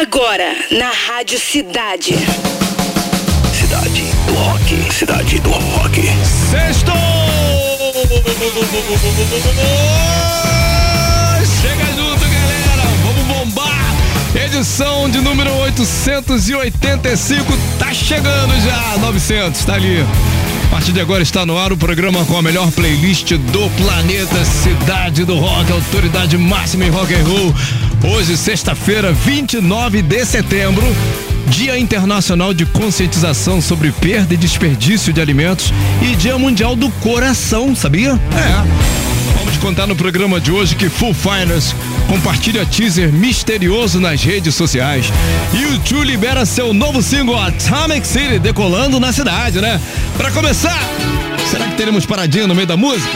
Agora, na Rádio Cidade. Cidade do Rock. Cidade do Rock. Sexto! Chega junto, galera! Vamos bombar! Edição de número 885 tá chegando já! 900, tá ali. A partir de agora está no ar o programa com a melhor playlist do planeta Cidade do Rock, autoridade máxima em rock and roll. Hoje, sexta-feira, 29 de setembro, Dia Internacional de Conscientização sobre Perda e Desperdício de Alimentos e Dia Mundial do Coração, sabia? É. Contar no programa de hoje que Full Finance compartilha teaser misterioso nas redes sociais. E Tio libera seu novo single Atomic City decolando na cidade, né? Para começar, será que teremos paradinha no meio da música?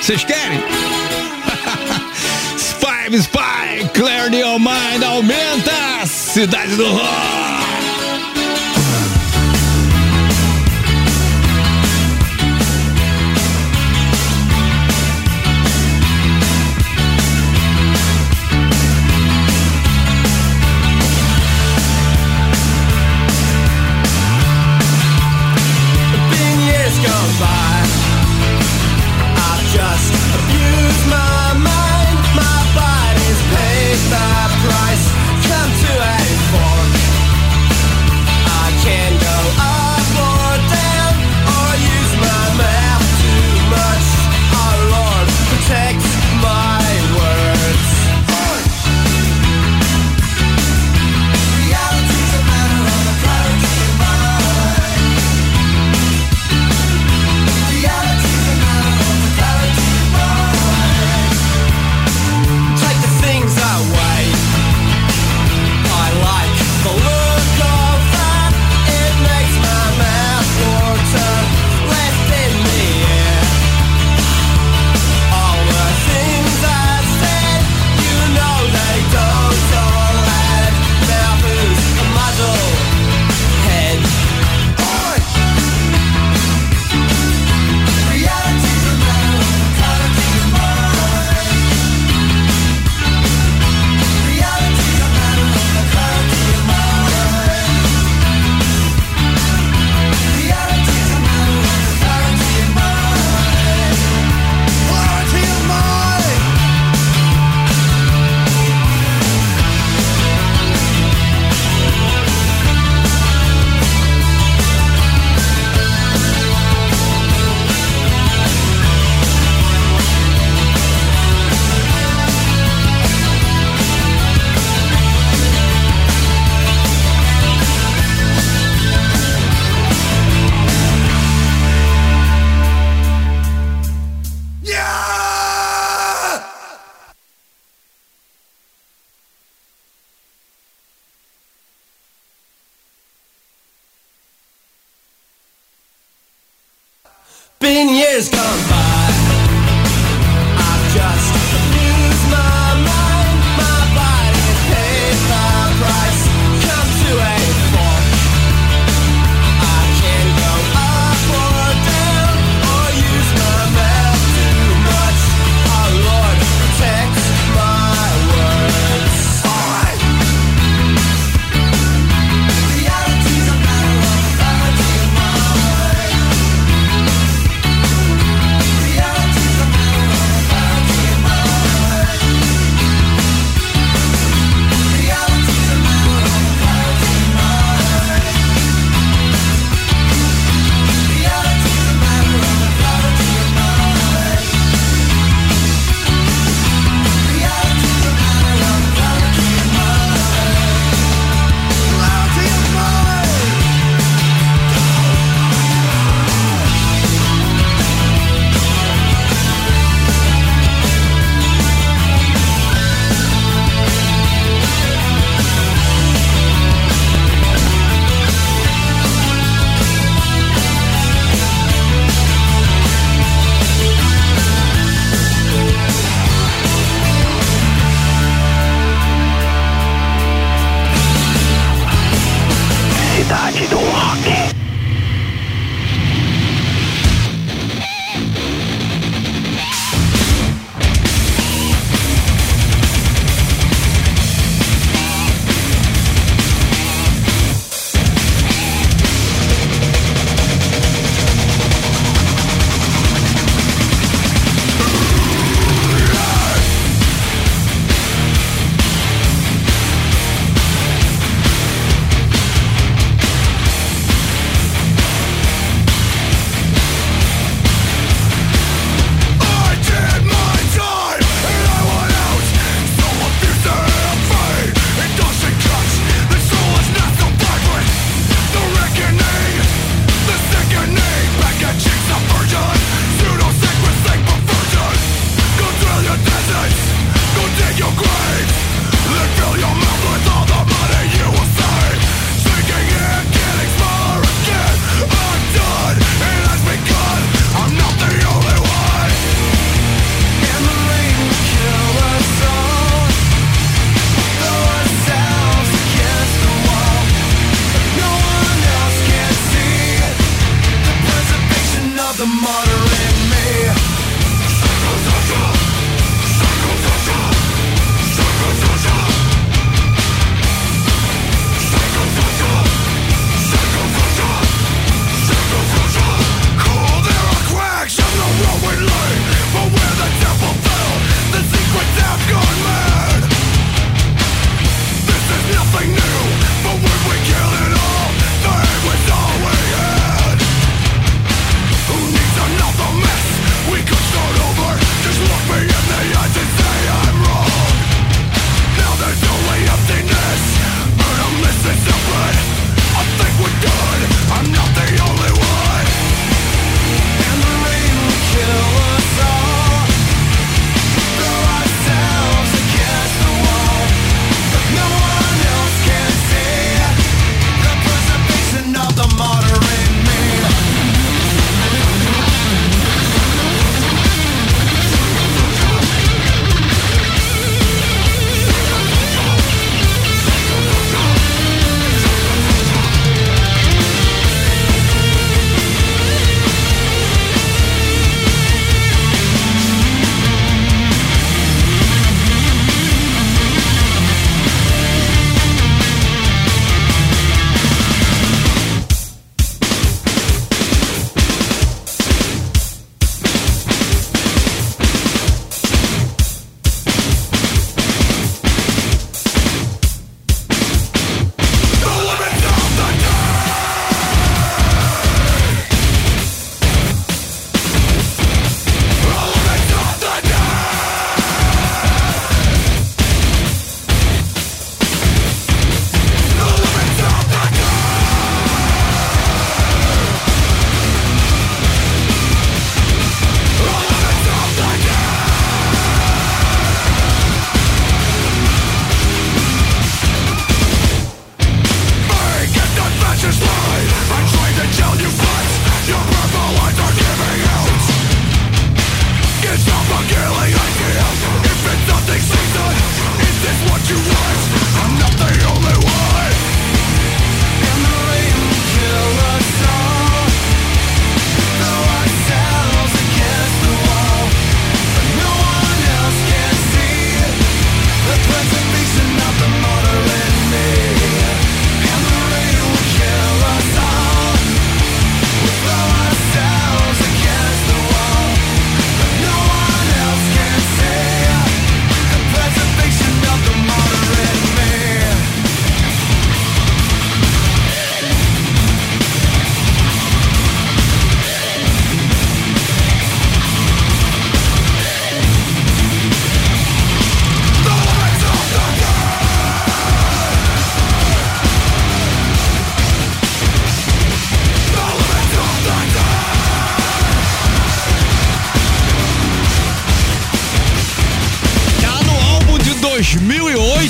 Vocês querem? Five Spy, Clear Your Mind, aumenta! Cidade do Rock!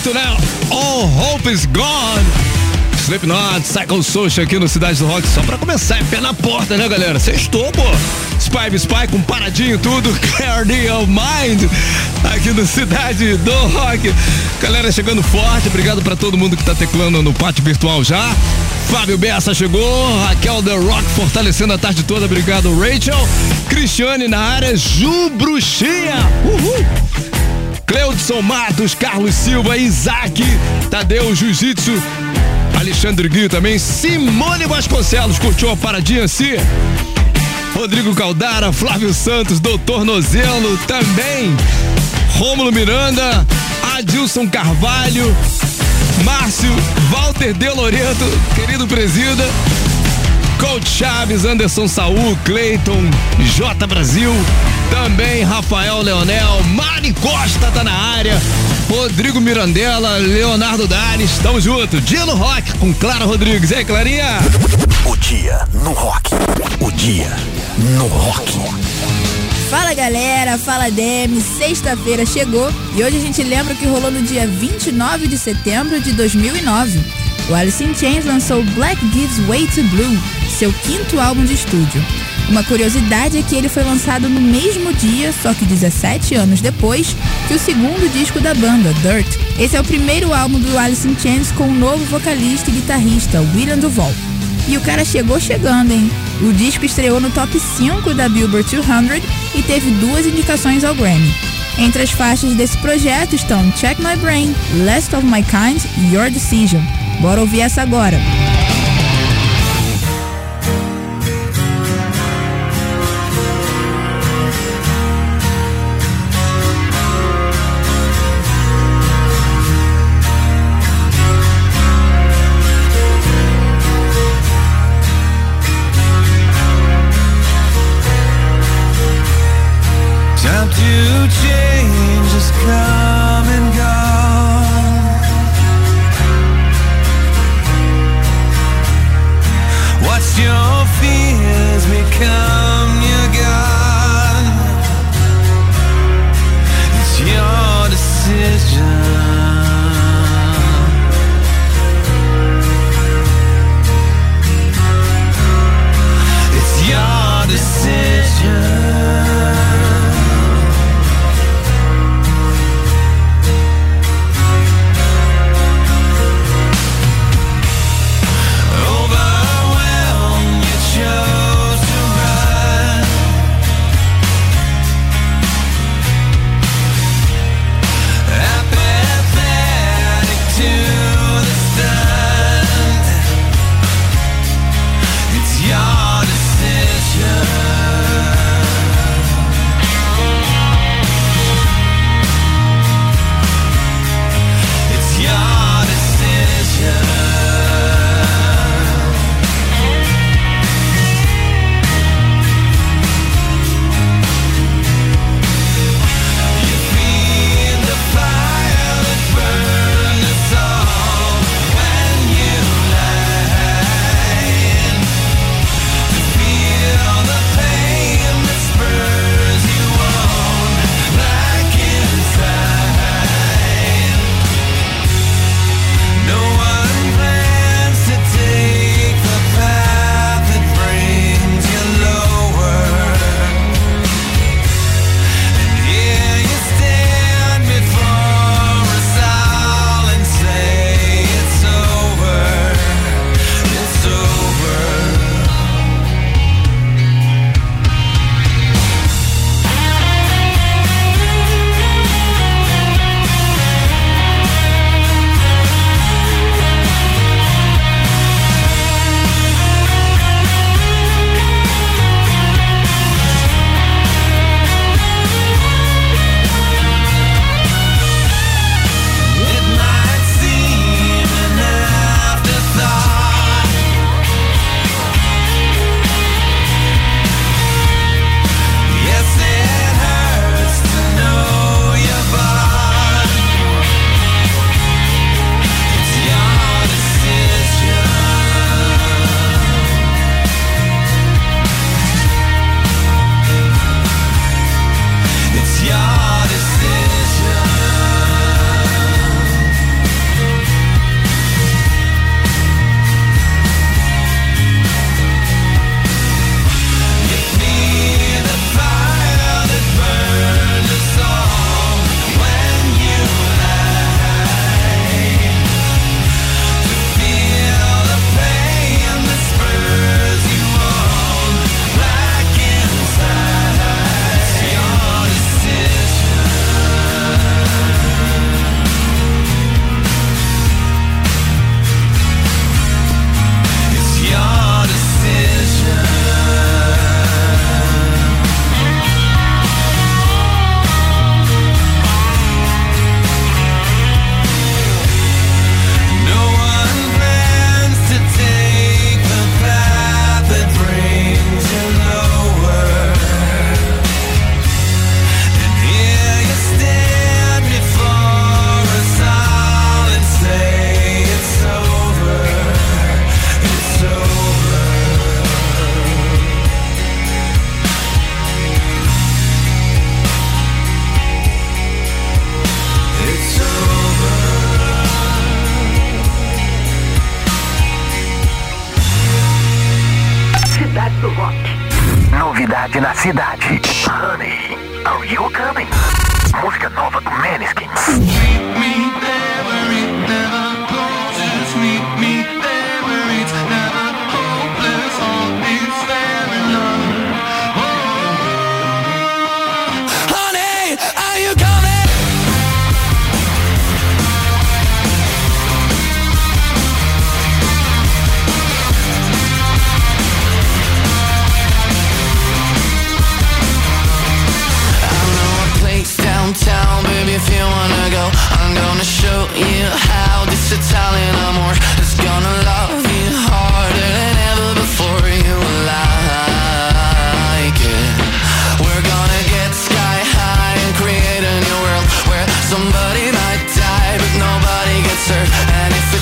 Sucesso, né? All Hope is Gone. Slipknot, Cycle Social aqui no Cidade do Rock, só pra começar, é pé na porta, né, galera? Sextou, pô. Spy Spy com paradinho tudo, Clarity of Mind, aqui no Cidade do Rock. Galera chegando forte, obrigado pra todo mundo que tá teclando no pátio virtual já. Fábio Bessa chegou, Raquel The Rock fortalecendo a tarde toda, obrigado Rachel. Cristiane na área, Ju Bruxinha, uhul. Cleudson Matos, Carlos Silva, Isaac, Tadeu Jiu-Jitsu, Alexandre Guio também, Simone Vasconcelos, curtiu a paradinha assim? Rodrigo Caldara, Flávio Santos, Doutor Nozelo também, Rômulo Miranda, Adilson Carvalho, Márcio, Walter De Loreto, querido presida, Coach Chaves, Anderson Saul, Cleiton, J Brasil, também Rafael Leonel, Mari Costa tá na área, Rodrigo Mirandela, Leonardo Dales, tamo junto. Dia no Rock com Clara Rodrigues. E aí, Clarinha? O dia no rock. O dia no rock. Fala galera, fala Demi, sexta-feira chegou e hoje a gente lembra o que rolou no dia 29 de setembro de 2009. O Alice in Chains lançou Black Gives Way to Blue, seu quinto álbum de estúdio. Uma curiosidade é que ele foi lançado no mesmo dia, só que 17 anos depois, que o segundo disco da banda, Dirt. Esse é o primeiro álbum do Alice in Chains com o novo vocalista e guitarrista, William Duval. E o cara chegou chegando, hein? O disco estreou no top 5 da Billboard 200 e teve duas indicações ao Grammy. Entre as faixas desse projeto estão Check My Brain, Last of My Kind e Your Decision. Bora ouvir essa agora.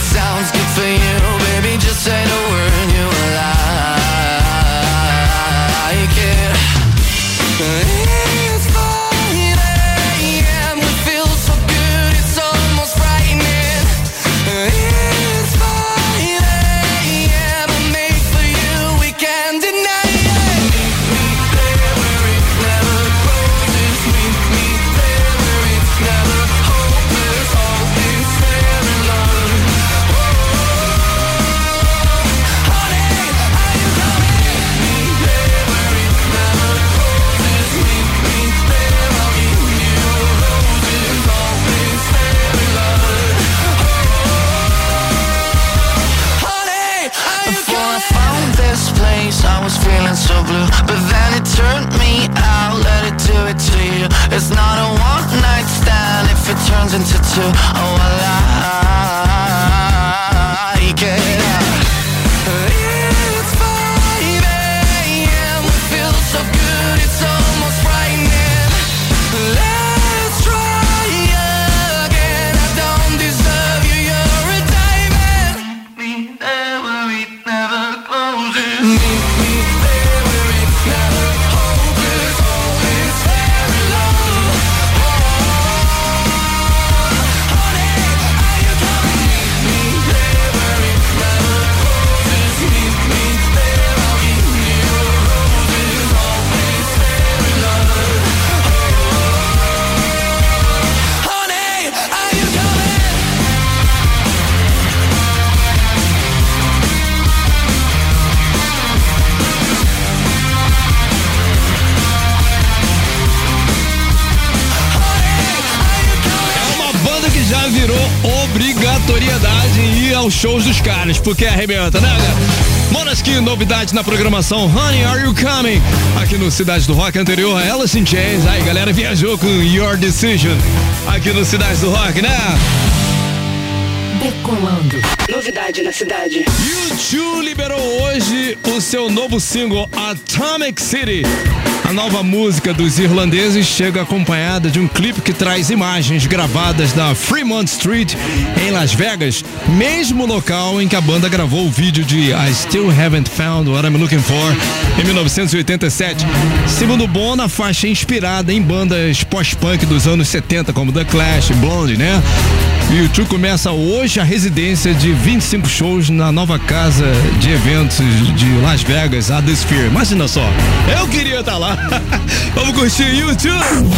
And virou obrigatoriedade em ir aos shows dos caras, porque arrebenta, né, galera? Monaskin, novidade na programação Honey, Are You Coming? Aqui no Cidade do Rock anterior a Alice in Chains. Aí, galera, viajou com Your Decision aqui no Cidade do Rock, né? Novidade na cidade. YouTube liberou hoje o seu novo single Atomic City. A nova música dos irlandeses chega acompanhada de um clipe que traz imagens gravadas da Fremont Street em Las Vegas, mesmo local em que a banda gravou o vídeo de I Still Haven't Found What I'm Looking For em 1987. Segundo Bono, a faixa inspirada em bandas pós-punk dos anos 70 como The Clash, Blondie, né? E o YouTube começa hoje a residência de 25 shows na nova casa de eventos de Las Vegas, a The Sphere. Imagina só, eu queria estar lá. Vamos curtir YouTube.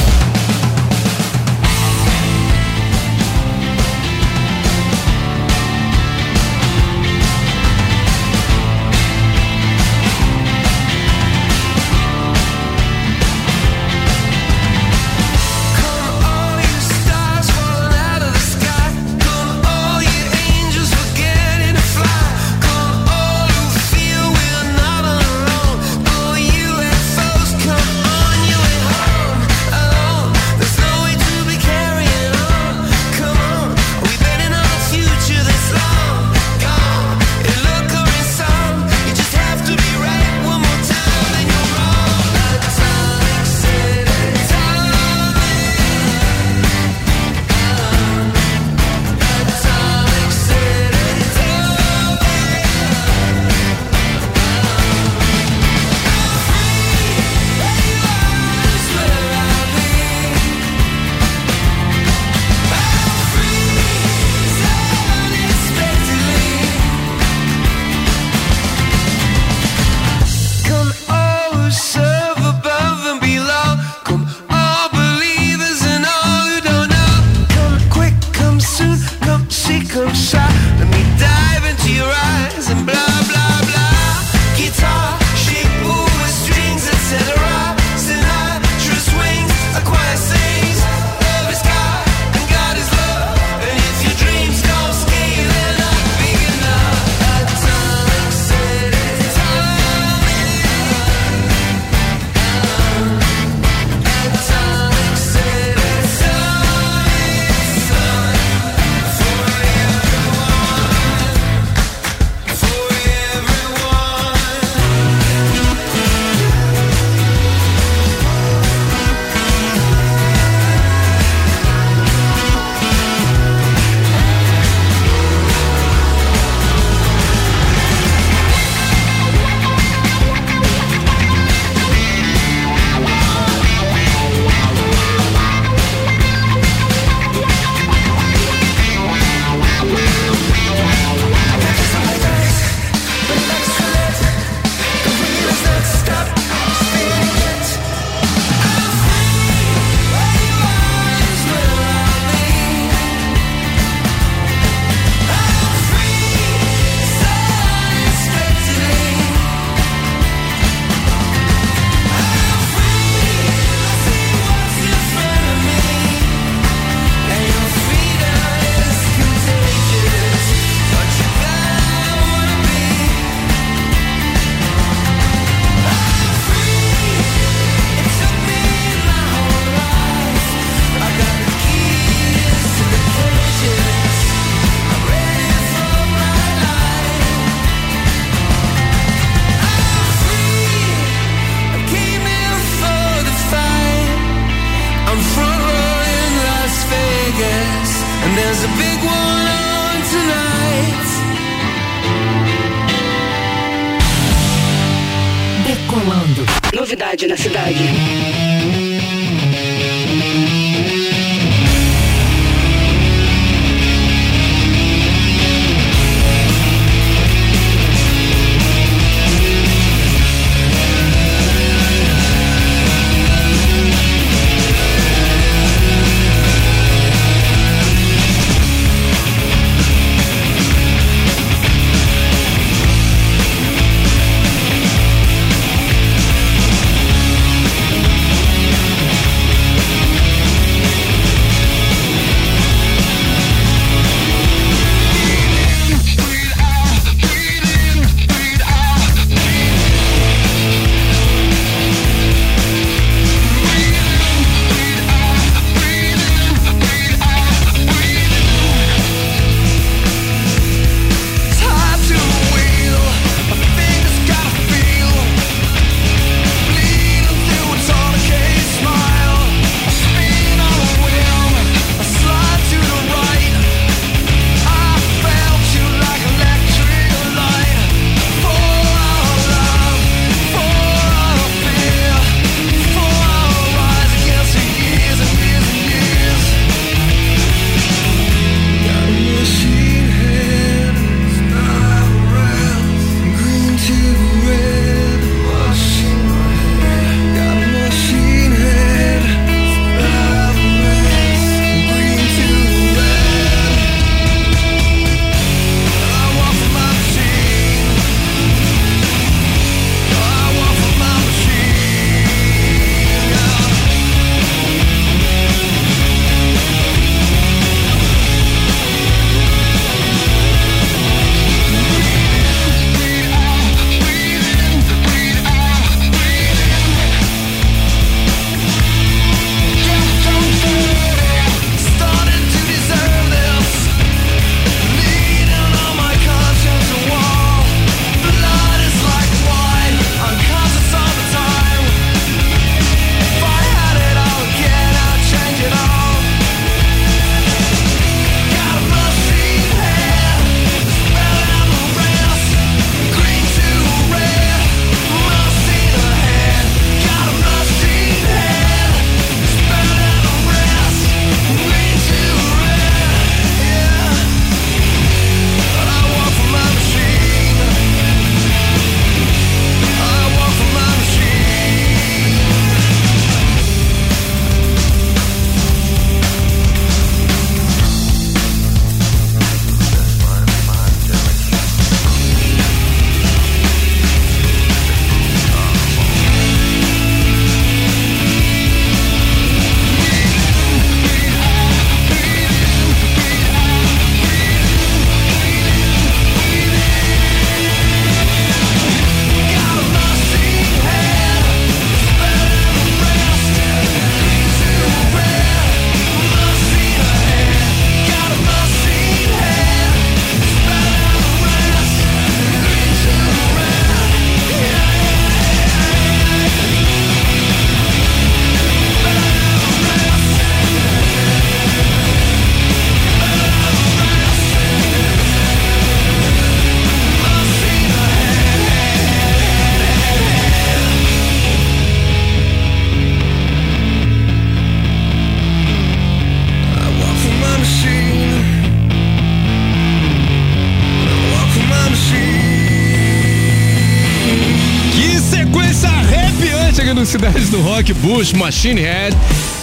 Rock, Bush, Machine Head,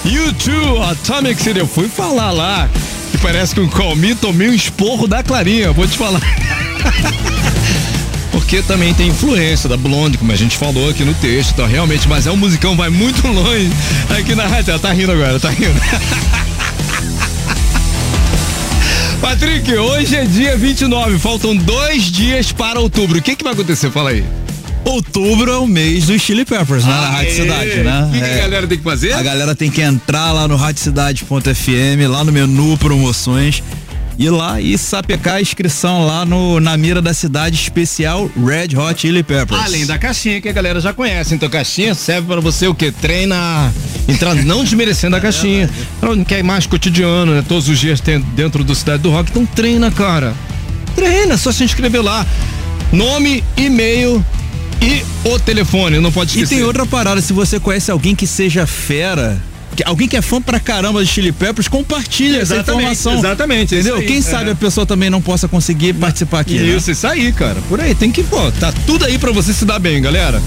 U2, Atomic City. Eu fui falar lá que parece que o Call Me tomei um esporro da Clarinha, vou te falar. Porque também tem influência da Blonde, como a gente falou aqui no texto, então realmente, mas é um musicão, vai muito longe aqui na rádio. Tá rindo agora, tá rindo. Patrick, hoje é dia 29, faltam dois dias para outubro. O que, que vai acontecer? Fala aí. Outubro é o mês do Chili Peppers, né? Na Rádio Cidade, né? O que, que É. a galera tem que fazer? A galera tem que entrar lá no radiocidade.fm, lá no menu promoções, ir lá e sapecar a inscrição lá no, na mira da cidade especial Red Hot Chili Peppers. Além da caixinha que a galera já conhece. Então, caixinha serve para você o quê? Treina. Entrar, não desmerecendo a caixinha. Pra quem é mais cotidiano, né? Todos os dias tem dentro do Cidade do Rock. Então, treina, cara. Treina, é só se inscrever lá. Nome, e-mail e o telefone. Não pode E esquecer. tem outra parada, se você conhece alguém que seja fera, que- alguém que é fã pra caramba de Chili Peppers, compartilha essa Exatamente, informação. exatamente, Entendeu? aí, Quem é. sabe a pessoa também não possa conseguir participar aqui. né? Isso, isso aí, cara. Por aí, tem que, pô, tá tudo aí pra você se dar bem, galera.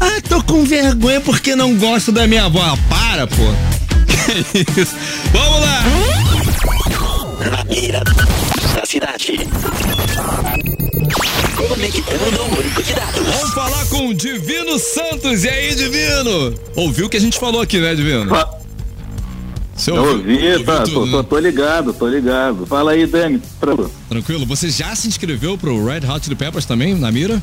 Ah, tô com vergonha porque não gosto da minha avó. Ah, para, pô. Que isso. Vamos lá. Na mira da cidade. Conectando o banco de dados. Vamos falar com o Divino Santos. E aí, Divino? Ouviu o que a gente falou aqui, né, Divino? Você Eu ouviu- ouvi, tá, tudo, tô, né? tô, ligado, tô ligado. Fala aí, Dani. Pra- Tranquilo? Você já se inscreveu pro Red Hot Chili Peppers também, na mira?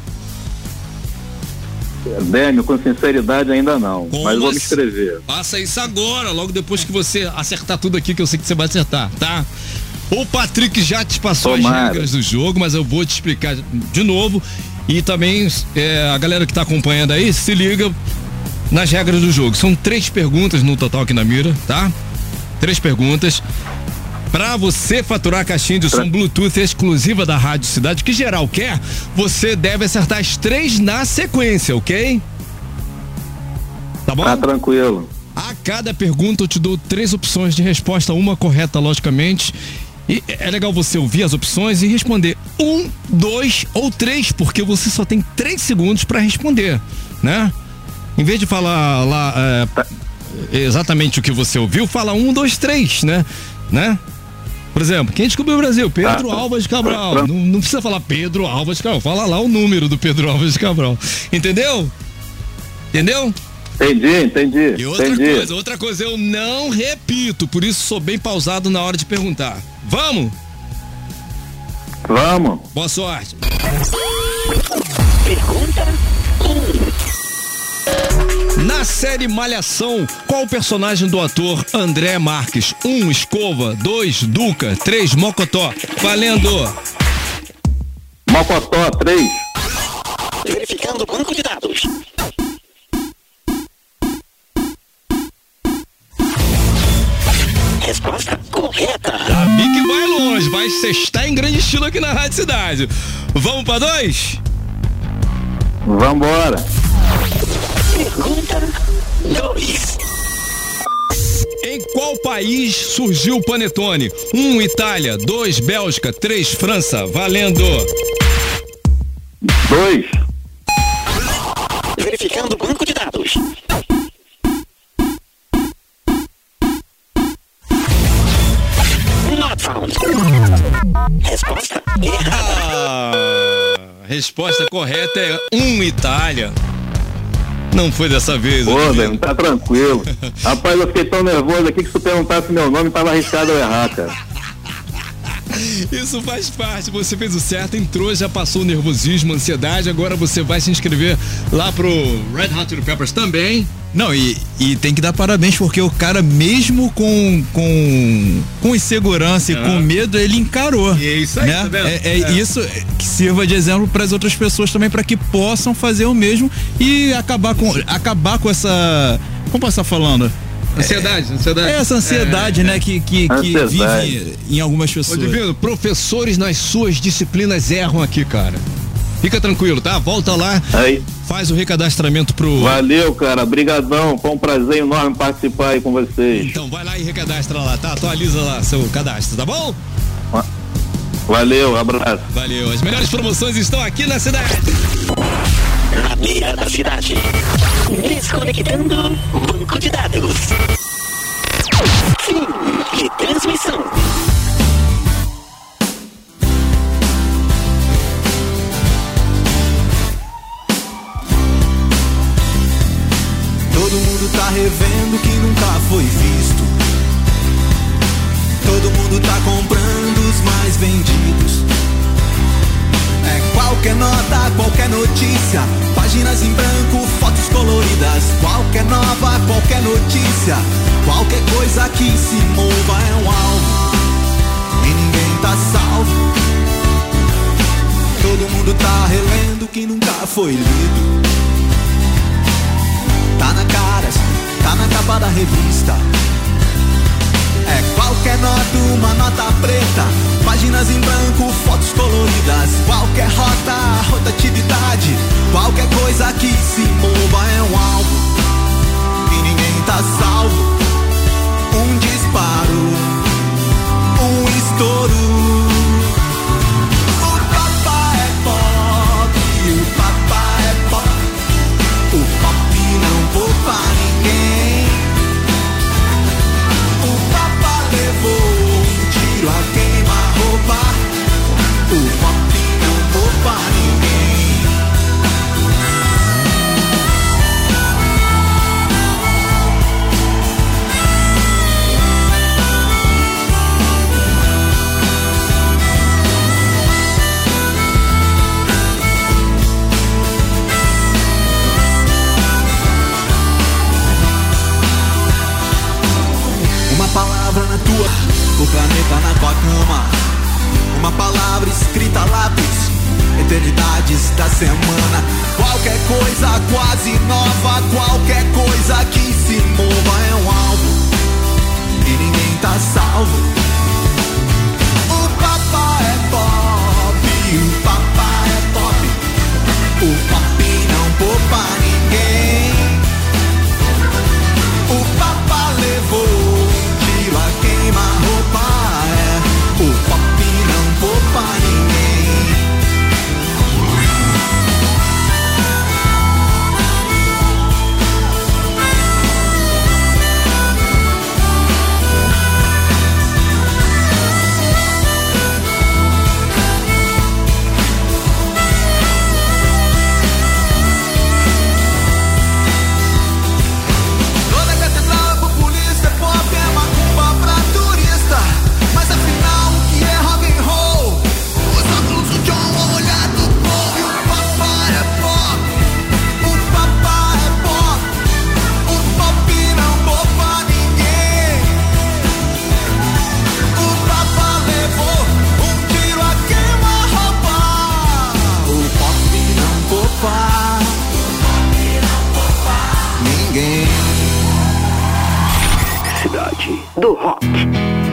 Dani, com sinceridade ainda não, Como mas vou me inscrever. Faça isso agora, logo depois que você acertar tudo aqui, que eu sei que você vai acertar, tá? O Patrick já te passou Tomara. as regras do jogo, mas eu vou te explicar de novo. E também é, a galera que tá acompanhando aí, se liga nas regras do jogo. São três perguntas no total aqui na mira, tá? Três perguntas. Pra você faturar a caixinha de som Bluetooth exclusiva da Rádio Cidade, que geral quer, você deve acertar as três na sequência, ok? Tá bom? Tá tranquilo. A cada pergunta eu te dou três opções de resposta, uma correta, logicamente. E é legal você ouvir as opções e responder um, dois ou três, porque você só tem três segundos para responder, né? Em vez de falar lá é, exatamente o que você ouviu, fala um, dois, três, né? Né? Por exemplo, quem descobriu o Brasil? Pedro Tá. Alves Cabral. Não, não precisa falar Pedro Alves Cabral, fala lá o número do Pedro Alves Cabral. Entendeu? Entendeu? Entendi, entendi. E outra entendi. coisa, outra coisa, eu não repito, por isso sou bem pausado na hora de perguntar. Vamos? Vamos. Boa sorte. Pergunta Na série Malhação, qual o personagem do ator André Marques? 1. Um, Escova. 2. Duca. 3. Mocotó. Valendo! Mocotó 3. verificando o banco de dados. Sextar em grande estilo aqui na Rádio Cidade. Vamos pra dois? Vambora. Pergunta 2. Em qual país surgiu o Panetone? 1. Um, Itália. 2. Bélgica. 3. França. Valendo! 2. Verificando o banco de dados. Resposta errada. Ah, a resposta correta é 1. Um, Itália. Não foi dessa vez. Ô. Dani, tá tranquilo. Rapaz, eu fiquei tão nervoso aqui que se perguntasse meu nome, tava arriscado eu errar, cara. Isso faz parte, você fez o certo, entrou, já passou o nervosismo, a ansiedade, agora você vai se inscrever lá pro Red Hot Chili Peppers também. Não, e, e tem que dar parabéns porque o cara, mesmo com, com, com insegurança e com medo, ele encarou. E é isso aí, né? tá? É, é É. isso que sirva de exemplo para as outras pessoas também, para que possam fazer o mesmo e acabar com, acabar com essa. Como posso estar falando? Ansiedade, ansiedade. É essa ansiedade, né, que, que, que Ansiedade. vive em algumas Ô, pessoas. Divino, professores nas suas disciplinas erram aqui, cara. Fica tranquilo, tá? Volta lá, Aí, faz o recadastramento pro. valeu, cara. Brigadão. Foi um prazer enorme participar aí com vocês. Então vai lá e recadastra lá, tá? Atualiza lá seu cadastro, tá bom? Valeu, abraço. Valeu. As melhores promoções estão aqui na cidade. Na beira da cidade. Desconectando banco de dados. Fim de transmissão. Todo mundo tá revendo que nunca foi visto. Todo mundo tá comprando os mais vendidos. É qualquer nota, qualquer notícia. Páginas em branco, fotos coloridas. Qualquer nova, qualquer notícia. Qualquer coisa que se mova é um alvo. E ninguém tá salvo. Todo mundo tá relendo que nunca foi lido. Tá na cara, tá na capa da revista. É qualquer nota, uma nota preta. Páginas em branco, fotos coloridas. Qualquer rota, rotatividade. Qualquer coisa que se mova é um alvo. E ninguém tá salvo. Um disparo, um estouro. O do rock.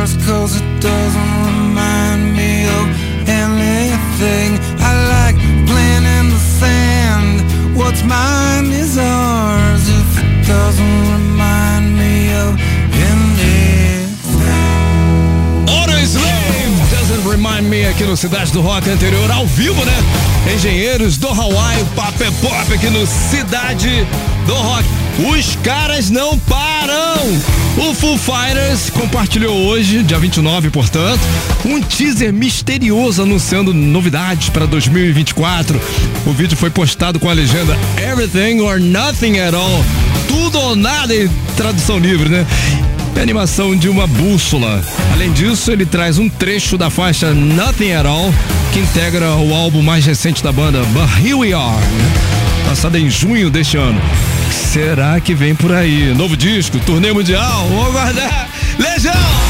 cause it doesn't no Cidade do Rock anterior, ao vivo, né? Engenheiros do Hawaii, o papo é pop aqui no Cidade do Rock. Os caras não param! O Foo Fighters compartilhou hoje, dia 29, portanto, um teaser misterioso anunciando novidades para 2024. O vídeo foi postado com a legenda Everything or Nothing at All. Tudo ou nada em tradução livre, né? e animação de uma bússola. Além disso, ele traz um trecho da faixa Nothing at All, que integra o álbum mais recente da banda, But Here We Are, né? lançado em junho deste ano. Será que vem por aí? Novo disco, turnê mundial, vou aguardar. Legião!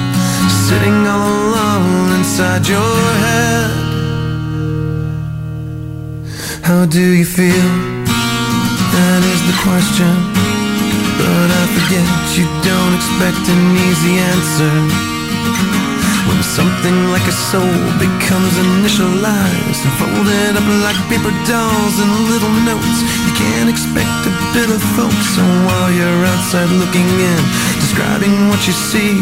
Sitting all alone inside your head. How do you feel? That is the question. But I forget you don't expect an easy answer. When something like a soul becomes initialized and folded up like paper dolls and little notes, you can't expect a bit of folks. So while you're outside looking in, describing what you see,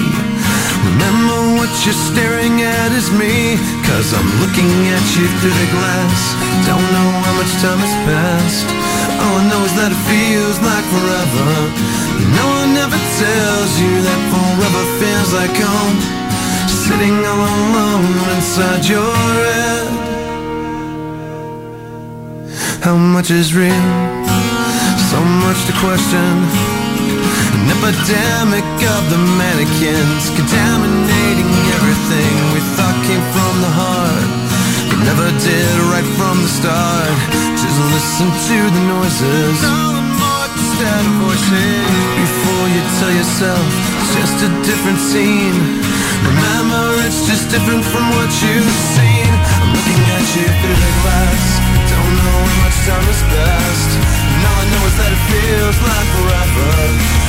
remember what you're staring at is me. Cause I'm looking at you through the glass. Don't know how much time has passed. All I know is that it feels like forever. No one ever tells you that forever feels like home. Sitting all alone inside your head. How much is real? So much to question. An epidemic of the mannequins contaminating everything we thought came from the heart. But never did right from the start. Just listen to the noises. Instead of voices. Before you tell yourself it's just a different scene. Remember, it's just different from what you've seen. I'm looking at you through the glass. Don't know how much time has passed. And all I know is that it feels like forever.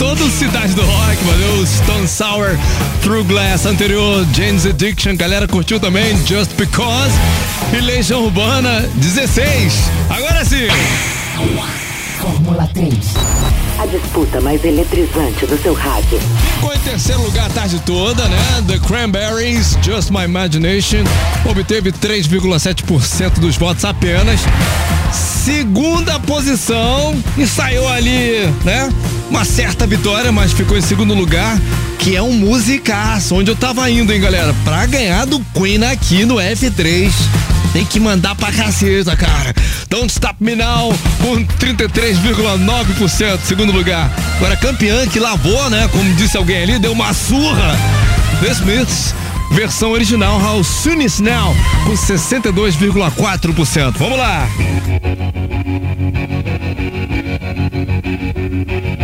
no sexto do Cidade do Rock, valeu? Stone Sour, Through Glass anterior, James Addiction, galera curtiu também, Just Because. E Legião Urbana 16. Agora sim! Fórmula 3. A disputa mais eletrizante do seu rádio. Ficou em terceiro lugar a tarde toda, né? The Cranberries, Just My Imagination, obteve 3,7% dos votos apenas. Segunda posição e saiu ali, né? Uma certa vitória, mas ficou em segundo lugar, que é um musicaço, onde eu tava indo, hein, galera? Pra ganhar do Queen aqui no F3. Tem que mandar pra caceta, cara. Don't Stop Me Now, com 33,9%, segundo lugar. Agora, campeã que lavou, né? Como disse alguém ali, deu uma surra. The Smiths, versão original, How Soon Is Now, com 62,4%. Vamos lá! I'm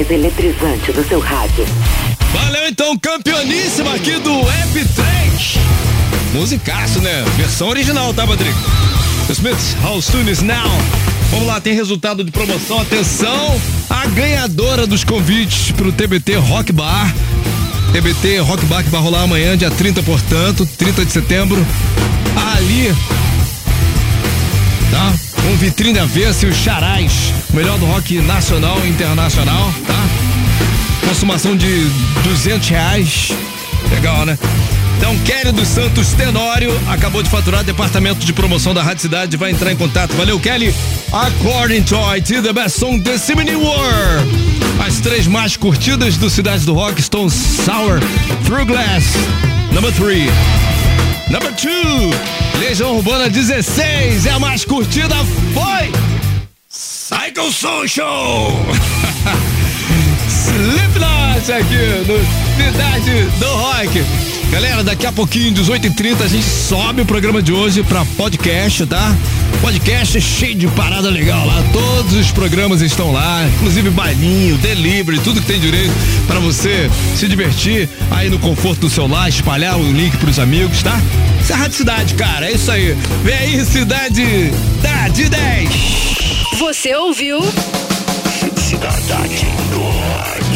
mais eletrizante do seu rádio. Valeu então, campeoníssima aqui do F3. Musicaço, né? Versão original, tá, Rodrigo? The Smiths, How Soon Is Now. Vamos lá, tem resultado de promoção. Atenção, a ganhadora dos convites pro TBT Rock Bar. TBT Rock Bar que vai rolar amanhã, dia 30, portanto, 30 de setembro. Ali tá? Com vitrine avessa e os charais, o melhor do rock nacional e internacional, tá? Consumação de 200 reais, legal, né? Então, Kelly dos Santos Tenório acabou de faturar departamento de promoção da Rádio Cidade, vai entrar em contato. Valeu, Kelly. According to IT, the best song this evening were. As três mais curtidas do Cidade do Rock estão Sour, Through Glass, Number Three. Number two, Legião Urbana 16, é a mais curtida, foi Psycho Social. Slipknot aqui no Cidade do Rock. Galera, daqui a pouquinho, 18h30, a gente sobe o programa de hoje pra podcast, tá? Podcast cheio de parada legal lá. Todos os programas estão lá, inclusive bailinho, delivery, tudo que tem direito para você se divertir aí no conforto do seu lar, espalhar o link pros amigos, tá? Isso é Rádio Cidade, cara, é isso aí. Vem aí, Cidade da de 10. Você ouviu? Cidade do Rock.